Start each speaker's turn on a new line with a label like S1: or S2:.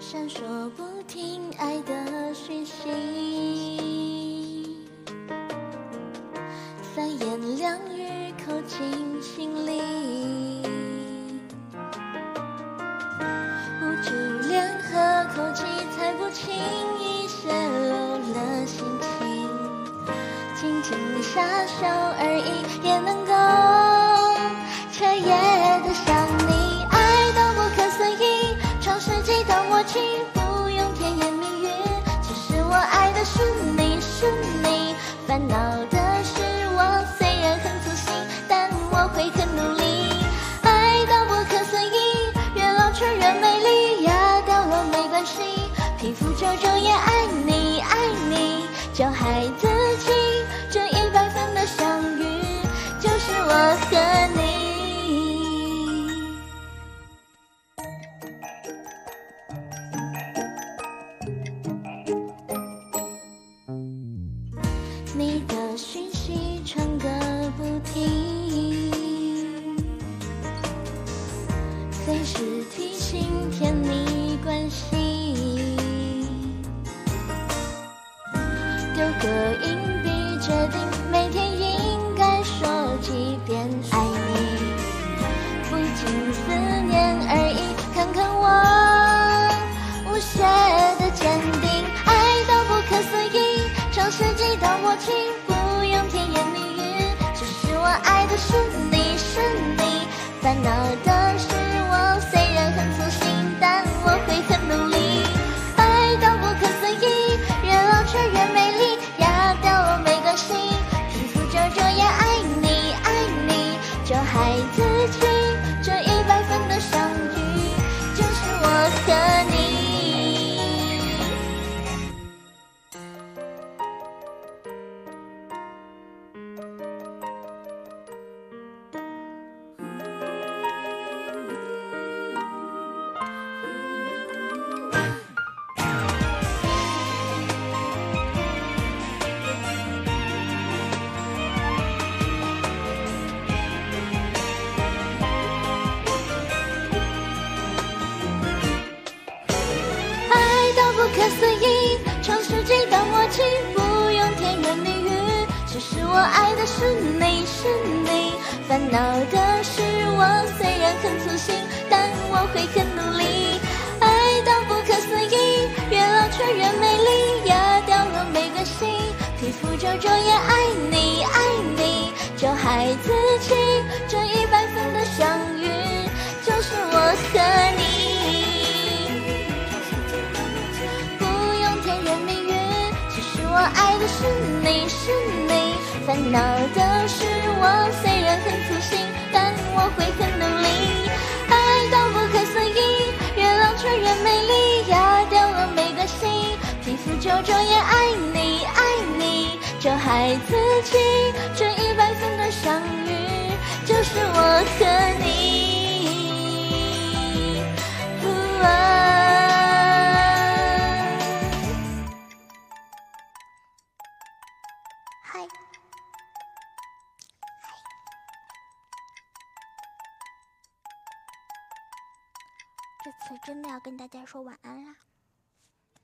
S1: 闪烁不停爱的讯息，三言两语扣进心里，轻轻撒手而已，也能够随时提醒甜蜜关系，丢个硬币决定每天应该说几遍爱你，不仅思念而已，看看我无邪的坚定，爱到不可思议，创世纪的默契，不用甜言蜜语，只是我爱的是你是你，烦恼的我爱的是你是你，烦恼的是我，虽然很粗心，但我会很努力。爱到不可思议，越老却越美丽，压掉了没关系，皮肤皱皱也爱你爱你，就孩子气，这一百分的相遇，就是我和你。不用甜言蜜语，其实我爱的是你，恼的是我，虽然很粗心，但我会很努力。爱到不可思议，越老却越美丽，压掉了没关系，皮肤皱皱也爱你爱你，就害自己，这次真的要跟大家说晚安啦。